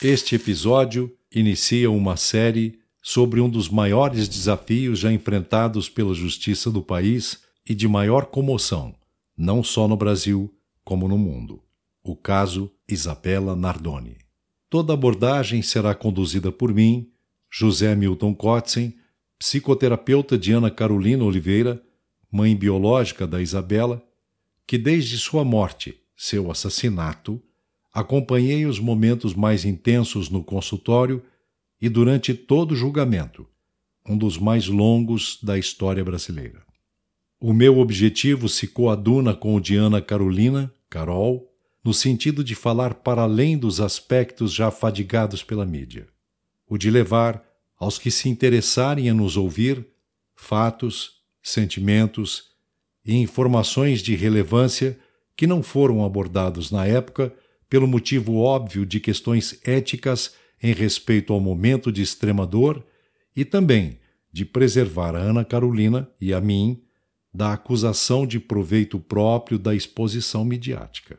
Este episódio inicia uma série sobre um dos maiores desafios já enfrentados pela justiça do país e de maior comoção, não só no Brasil, como no mundo. O caso Isabela Nardoni. Toda abordagem será conduzida por mim, José Milton Kotzen, psicoterapeuta de Ana Carolina Oliveira, mãe biológica da Isabela, que desde sua morte, seu assassinato, acompanhei os momentos mais intensos no consultório e durante todo o julgamento, um dos mais longos da história brasileira. O meu objetivo se coaduna com o de Ana Carolina, Carol, no sentido de falar para além dos aspectos já fadigados pela mídia, o de levar aos que se interessarem a nos ouvir fatos, sentimentos e informações de relevância que não foram abordados na época pelo motivo óbvio de questões éticas em respeito ao momento de extrema dor e também de preservar a Ana Carolina e a mim da acusação de proveito próprio da exposição midiática.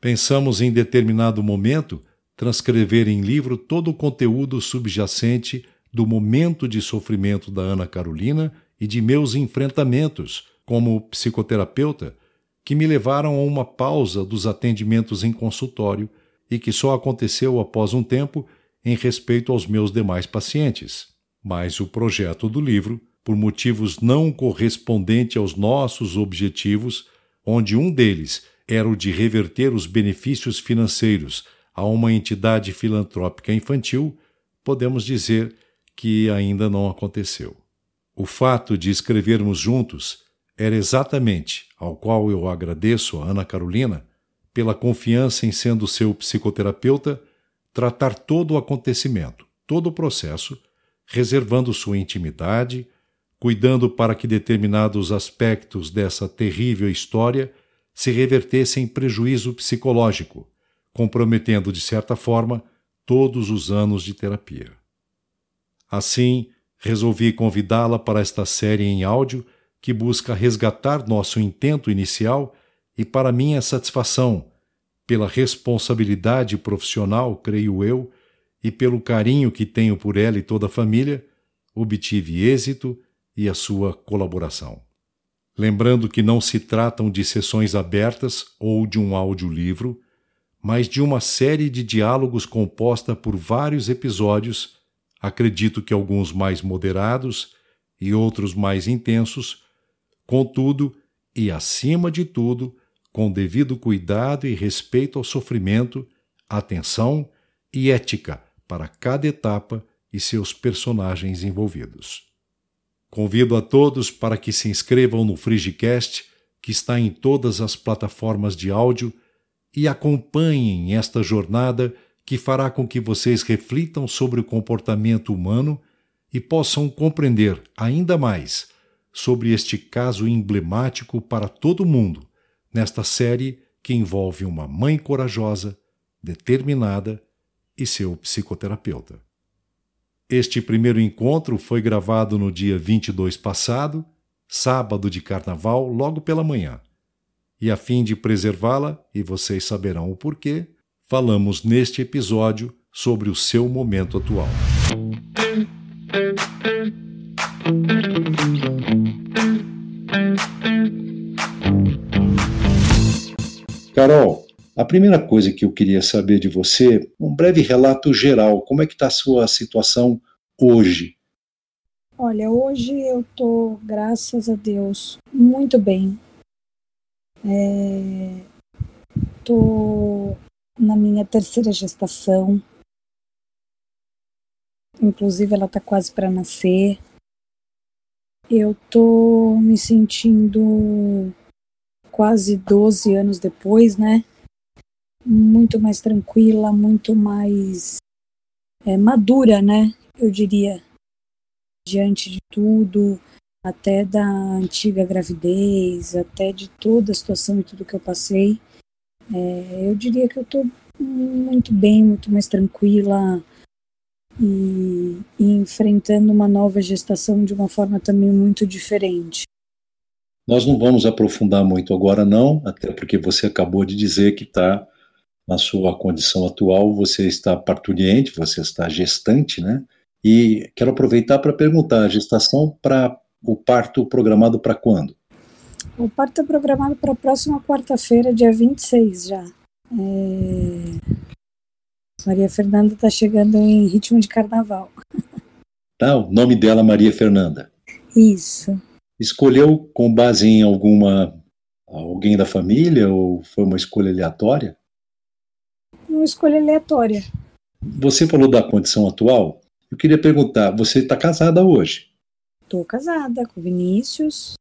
Pensamos em determinado momento transcrever em livro todo o conteúdo subjacente do momento de sofrimento da Ana Carolina e de meus enfrentamentos como psicoterapeuta que me levaram a uma pausa dos atendimentos em consultório e que só aconteceu após um tempo em respeito aos meus demais pacientes. Mas o projeto do livro, por motivos não correspondentes aos nossos objetivos, onde um deles era o de reverter os benefícios financeiros a uma entidade filantrópica infantil, podemos dizer que ainda não aconteceu. O fato de escrevermos juntos era exatamente, ao qual eu agradeço a Ana Carolina, pela confiança em sendo seu psicoterapeuta, tratar todo o acontecimento, todo o processo, reservando sua intimidade, cuidando para que determinados aspectos dessa terrível história se revertessem em prejuízo psicológico, comprometendo, de certa forma, todos os anos de terapia. Assim, resolvi convidá-la para esta série em áudio que busca resgatar nosso intento inicial e, para minha satisfação, pela responsabilidade profissional, creio eu, e pelo carinho que tenho por ela e toda a família, obtive êxito e a sua colaboração. Lembrando que não se tratam de sessões abertas ou de um audiolivro, mas de uma série de diálogos composta por vários episódios, acredito que alguns mais moderados e outros mais intensos, Contudo, e acima de tudo, com devido cuidado e respeito ao sofrimento, atenção e ética para cada etapa e seus personagens envolvidos. Convido a todos para que se inscrevam no Frigicast, que está em todas as plataformas de áudio, e acompanhem esta jornada que fará com que vocês reflitam sobre o comportamento humano e possam compreender ainda mais sobre este caso emblemático para todo mundo, nesta série que envolve uma mãe corajosa, determinada e seu psicoterapeuta. Este primeiro encontro foi gravado no dia 22 passado, sábado de carnaval, logo pela manhã. E a fim de preservá-la, e vocês saberão o porquê, falamos neste episódio sobre o seu momento atual. Carol, a primeira coisa que eu queria saber de você, um breve relato geral, como é que está a sua situação hoje? Olha, hoje eu estou, graças a Deus, muito bem. É, na minha terceira gestação. Inclusive, ela está quase para nascer. Eu estou me sentindo quase 12 anos depois, né? Muito mais tranquila, muito mais é, madura, né? Eu diria, diante de tudo, até da antiga gravidez, até de toda a situação e tudo que eu passei. É, eu diria que eu tô muito bem, muito mais tranquila e, e enfrentando uma nova gestação de uma forma também muito diferente. Nós não vamos aprofundar muito agora, não, até porque você acabou de dizer que está na sua condição atual, você está parturiente, você está gestante, né? E quero aproveitar para perguntar, a gestação para o parto programado para quando? O parto é programado para a próxima quarta-feira, dia 26 já. É... Maria Fernanda está chegando em ritmo de carnaval. Tá, o nome dela é Maria Fernanda. Isso. Escolheu com base em alguma alguém da família ou foi uma escolha aleatória? Uma escolha aleatória. Você falou da condição atual. Eu queria perguntar, você está casada hoje? Estou casada com Vinícius.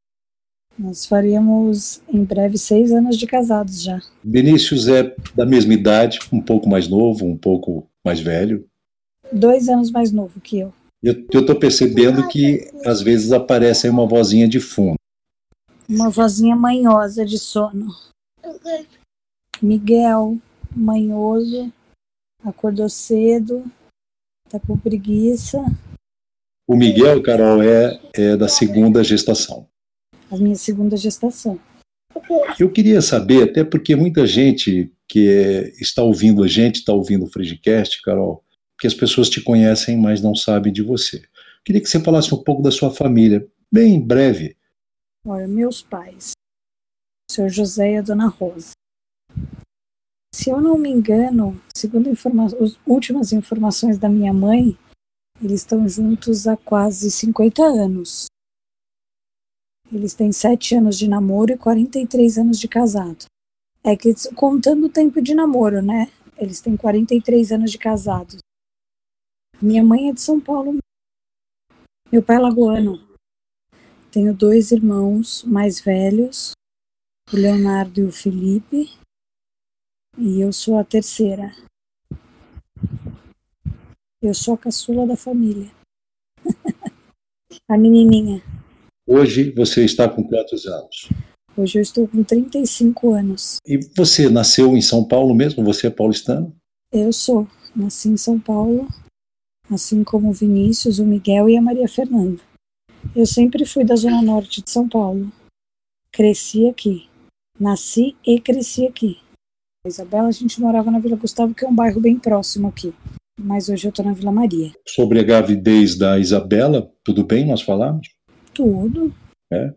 Nós faríamos em breve seis anos de casados já. Vinícius é da mesma idade, um pouco mais novo, um pouco mais velho. Dois anos mais novo que eu. Eu estou percebendo que às vezes aparece aí uma vozinha de fundo. Uma vozinha manhosa de sono. Miguel, manhoso, acordou cedo, tá com preguiça. O Miguel, Carol, é, é da segunda gestação a minha segunda gestação. Eu queria saber, até porque muita gente que é, está ouvindo a gente, está ouvindo o Frigicast, Carol, que as pessoas te conhecem, mas não sabem de você. Queria que você falasse um pouco da sua família, bem breve. Olha, meus pais, o senhor José e a dona Rosa. Se eu não me engano, segundo informa as últimas informações da minha mãe, eles estão juntos há quase 50 anos. Eles têm sete anos de namoro e 43 anos de casado. É que contando o tempo de namoro, né? Eles têm 43 anos de casado. Minha mãe é de São Paulo. Meu pai é lagoano. Tenho dois irmãos mais velhos, o Leonardo e o Felipe. E eu sou a terceira. Eu sou a caçula da família. a menininha. Hoje você está com quantos anos? Hoje eu estou com 35 anos. E você nasceu em São Paulo mesmo? Você é paulistano? Eu sou. Nasci em São Paulo, assim como o Vinícius, o Miguel e a Maria Fernanda. Eu sempre fui da Zona Norte de São Paulo. Cresci aqui. Nasci e cresci aqui. A Isabela, a gente morava na Vila Gustavo, que é um bairro bem próximo aqui. Mas hoje eu estou na Vila Maria. Sobre a gravidez da Isabela, tudo bem nós falamos? Tudo. É?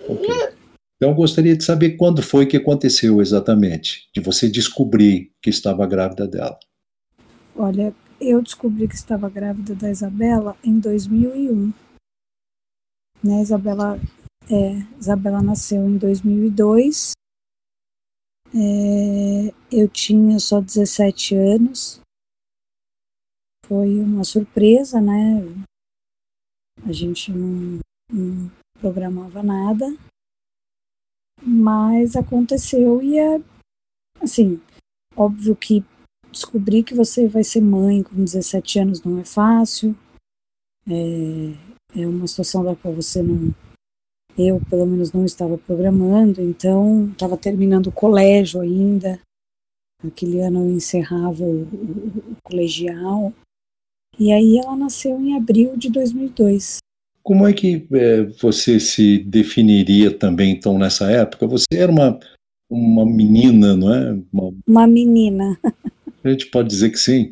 Então, eu gostaria de saber quando foi que aconteceu exatamente, de você descobrir que estava grávida dela. Olha, eu descobri que estava grávida da Isabela em 2001. Né, Isabela, é, Isabela nasceu em 2002. É, eu tinha só 17 anos. Foi uma surpresa, né? A gente não, não programava nada, mas aconteceu e é assim, óbvio que descobrir que você vai ser mãe com 17 anos não é fácil, é, é uma situação da qual você não, eu pelo menos não estava programando, então estava terminando o colégio ainda, aquele ano eu encerrava o, o, o colegial, e aí ela nasceu em abril de 2002. Como é que é, você se definiria também, então, nessa época? Você era uma, uma menina, não é? Uma, uma menina. A gente pode dizer que sim.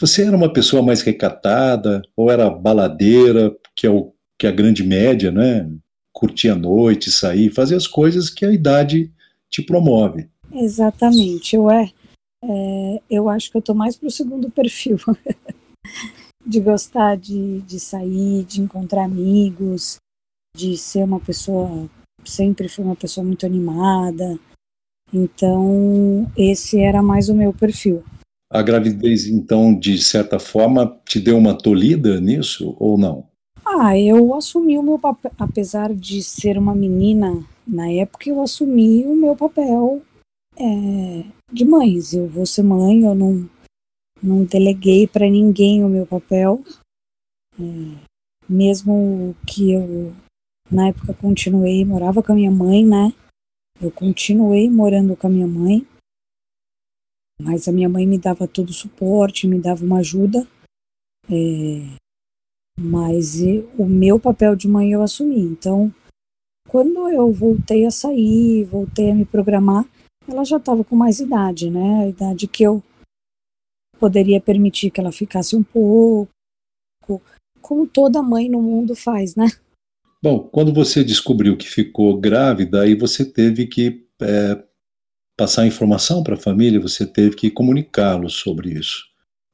Você era uma pessoa mais recatada, ou era baladeira, que é, o, que é a grande média, né? Curtir a noite, sair, fazer as coisas que a idade te promove. Exatamente. Eu, é, é eu acho que eu estou mais para o segundo perfil. de gostar de, de sair, de encontrar amigos, de ser uma pessoa, sempre fui uma pessoa muito animada. Então, esse era mais o meu perfil. A gravidez, então, de certa forma, te deu uma tolhida nisso ou não? Ah, eu assumi o meu papel, apesar de ser uma menina na época, eu assumi o meu papel é, de mães. Eu vou ser mãe, eu não, não deleguei para ninguém o meu papel, é, mesmo que eu na época continuei, morava com a minha mãe, né? Eu continuei morando com a minha mãe, mas a minha mãe me dava todo o suporte, me dava uma ajuda, é, mas o meu papel de mãe eu assumi. Então, quando eu voltei a sair, voltei a me programar, ela já estava com mais idade, né? A idade que eu poderia permitir que ela ficasse um pouco, como toda mãe no mundo faz, né? Bom, quando você descobriu que ficou grávida, aí você teve que é, passar informação para a família, você teve que comunicá-los sobre isso.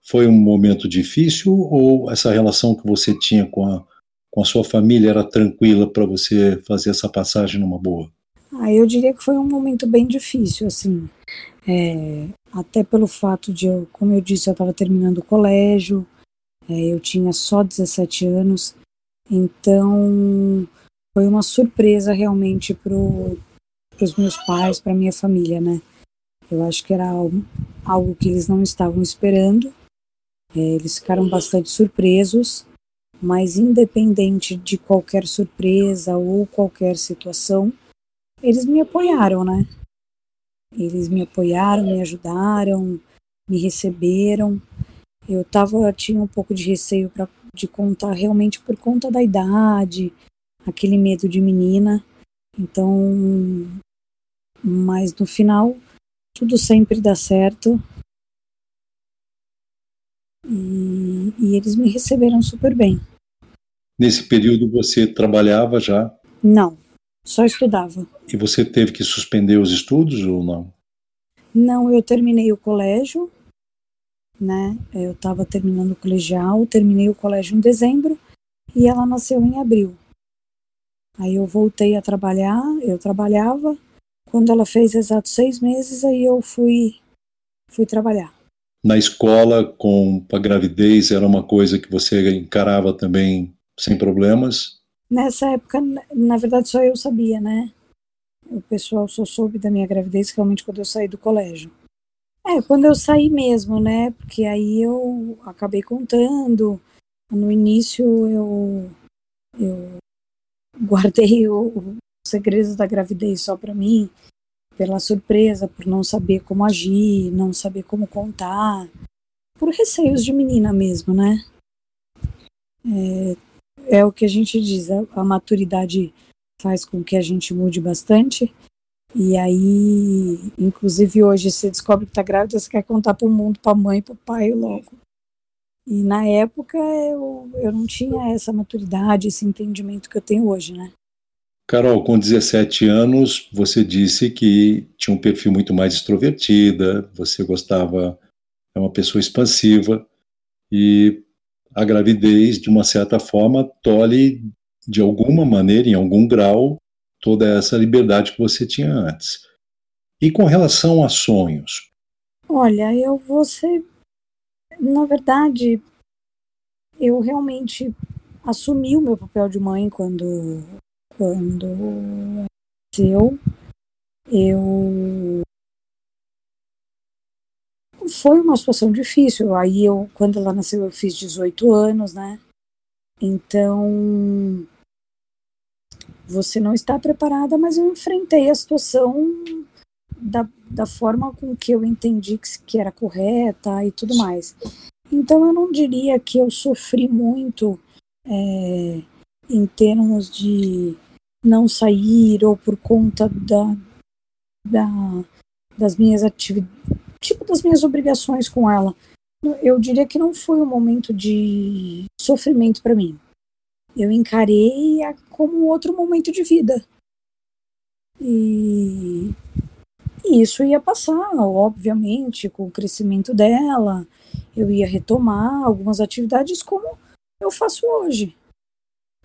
Foi um momento difícil ou essa relação que você tinha com a, com a sua família era tranquila para você fazer essa passagem numa boa? Ah, eu diria que foi um momento bem difícil, assim. É, até pelo fato de eu, como eu disse, eu estava terminando o colégio, é, eu tinha só 17 anos, então foi uma surpresa realmente para os meus pais, para minha família, né? Eu acho que era algo, algo que eles não estavam esperando. É, eles ficaram bastante surpresos, mas independente de qualquer surpresa ou qualquer situação, eles me apoiaram, né? Eles me apoiaram, me ajudaram, me receberam. Eu tava, tinha um pouco de receio pra, de contar realmente por conta da idade, aquele medo de menina. Então, mas no final, tudo sempre dá certo. E, e eles me receberam super bem. Nesse período você trabalhava já? Não, só estudava. E você teve que suspender os estudos ou não? Não, eu terminei o colégio, né? Eu estava terminando o colegial, terminei o colégio em dezembro e ela nasceu em abril. Aí eu voltei a trabalhar, eu trabalhava. Quando ela fez exatos seis meses, aí eu fui, fui trabalhar. Na escola, com a gravidez, era uma coisa que você encarava também sem problemas? Nessa época, na verdade, só eu sabia, né? O pessoal só soube da minha gravidez realmente quando eu saí do colégio. É, quando eu saí mesmo, né? Porque aí eu acabei contando. No início eu, eu guardei o, o segredo da gravidez só para mim, pela surpresa, por não saber como agir, não saber como contar, por receios de menina mesmo, né? É, é o que a gente diz, a, a maturidade faz com que a gente mude bastante. E aí, inclusive hoje, você descobre que está grávida, você quer contar para o mundo, para a mãe, para o pai logo. E na época eu, eu não tinha essa maturidade, esse entendimento que eu tenho hoje, né? Carol, com 17 anos, você disse que tinha um perfil muito mais extrovertida, você gostava, é uma pessoa expansiva, e a gravidez, de uma certa forma, tolhe, de alguma maneira, em algum grau, toda essa liberdade que você tinha antes. E com relação a sonhos? Olha, eu vou ser. Na verdade, eu realmente assumi o meu papel de mãe quando. Quando nasceu. Eu foi uma situação difícil. Aí eu, quando ela nasceu, eu fiz 18 anos, né? Então, você não está preparada, mas eu enfrentei a situação da, da forma com que eu entendi que, que era correta e tudo mais. Então, eu não diria que eu sofri muito é, em termos de não sair ou por conta da, da das minhas atividades tipo das minhas obrigações com ela. Eu diria que não foi um momento de sofrimento para mim. Eu encarei como outro momento de vida. E, e isso ia passar, obviamente, com o crescimento dela. Eu ia retomar algumas atividades como eu faço hoje.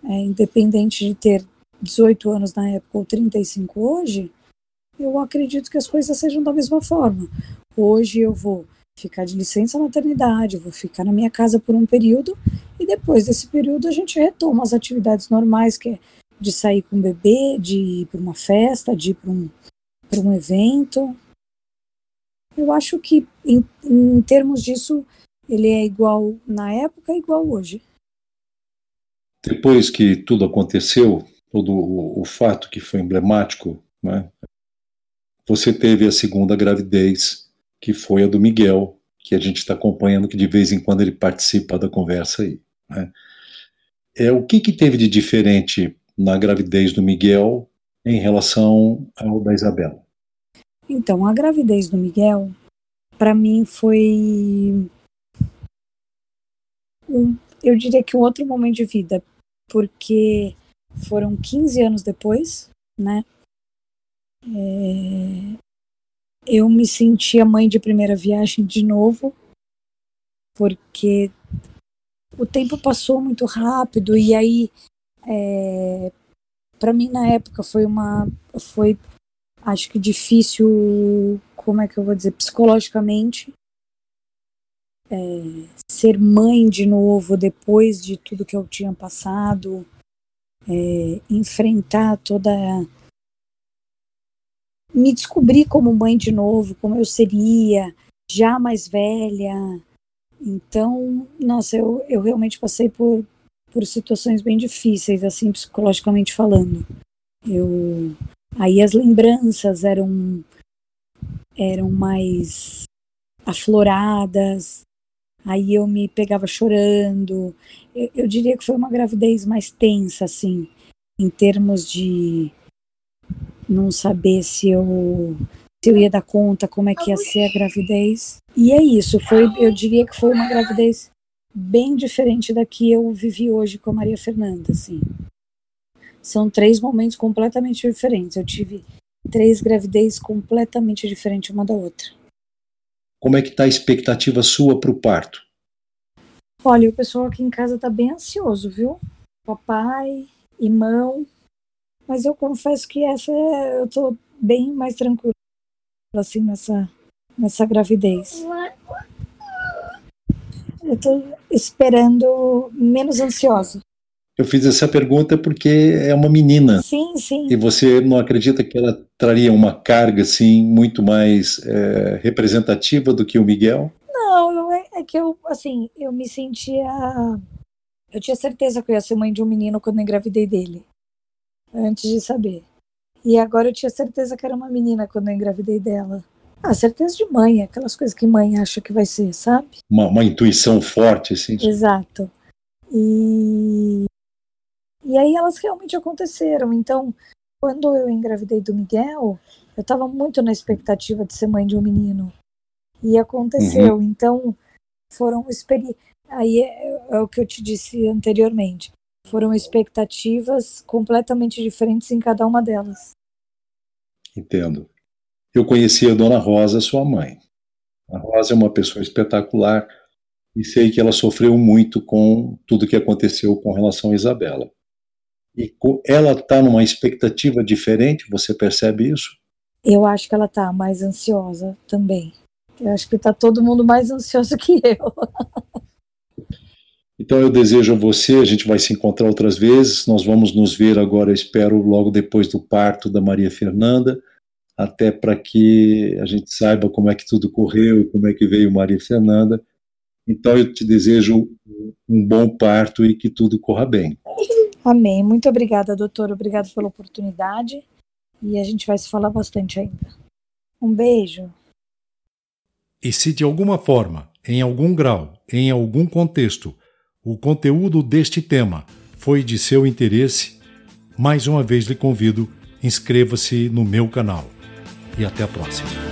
É, independente de ter 18 anos na época ou 35 hoje, eu acredito que as coisas sejam da mesma forma. Hoje eu vou ficar de licença maternidade, vou ficar na minha casa por um período e depois desse período a gente retoma as atividades normais, que é de sair com o bebê, de ir para uma festa, de ir para um, um evento. Eu acho que em, em termos disso ele é igual na época, igual hoje. Depois que tudo aconteceu, todo o, o fato que foi emblemático, né, você teve a segunda gravidez que foi a do Miguel, que a gente está acompanhando, que de vez em quando ele participa da conversa aí. Né? É, o que, que teve de diferente na gravidez do Miguel em relação ao da Isabela? Então, a gravidez do Miguel, para mim, foi um, eu diria que um outro momento de vida, porque foram 15 anos depois, né? É, eu me sentia mãe de primeira viagem de novo, porque o tempo passou muito rápido e aí é, para mim na época foi uma foi acho que difícil como é que eu vou dizer psicologicamente é, ser mãe de novo depois de tudo que eu tinha passado é, enfrentar toda me descobrir como mãe de novo como eu seria já mais velha então nossa eu, eu realmente passei por por situações bem difíceis, assim, psicologicamente falando. Eu aí as lembranças eram eram mais afloradas. Aí eu me pegava chorando. Eu, eu diria que foi uma gravidez mais tensa, assim, em termos de não saber se eu se eu ia dar conta como é que ia ser a gravidez. E é isso, foi, eu diria que foi uma gravidez bem diferente da que eu vivi hoje com a Maria Fernanda, assim. São três momentos completamente diferentes. Eu tive três gravidez completamente diferentes uma da outra. Como é que está a expectativa sua para o parto? Olha, o pessoal aqui em casa está bem ansioso, viu? Papai, irmão. Mas eu confesso que essa é, eu estou bem mais tranquila assim nessa nessa gravidez eu estou esperando menos ansiosa. Eu fiz essa pergunta porque é uma menina. Sim, sim. E você não acredita que ela traria uma carga assim muito mais é, representativa do que o Miguel? Não, é, é que eu assim eu me sentia, eu tinha certeza que eu ia ser mãe de um menino quando eu engravidei dele, antes de saber. E agora eu tinha certeza que era uma menina quando eu engravidei dela. Ah, certeza de mãe, aquelas coisas que mãe acha que vai ser, sabe? Uma, uma intuição forte, assim. Exato. E, e aí elas realmente aconteceram. Então, quando eu engravidei do Miguel, eu estava muito na expectativa de ser mãe de um menino. E aconteceu. Uhum. Então, foram experiências. Aí é, é o que eu te disse anteriormente. Foram expectativas completamente diferentes em cada uma delas. Entendo eu conheci a Dona Rosa, sua mãe. A Rosa é uma pessoa espetacular e sei que ela sofreu muito com tudo que aconteceu com relação a Isabela. E ela está numa expectativa diferente, você percebe isso? Eu acho que ela está mais ansiosa também. Eu acho que está todo mundo mais ansioso que eu. então eu desejo a você, a gente vai se encontrar outras vezes, nós vamos nos ver agora, espero, logo depois do parto da Maria Fernanda até para que a gente saiba como é que tudo correu, como é que veio Maria Fernanda. Então eu te desejo um bom parto e que tudo corra bem. Amém. Muito obrigada, doutor. Obrigado pela oportunidade e a gente vai se falar bastante ainda. Um beijo. E se de alguma forma, em algum grau, em algum contexto, o conteúdo deste tema foi de seu interesse, mais uma vez lhe convido, inscreva-se no meu canal e até a próxima.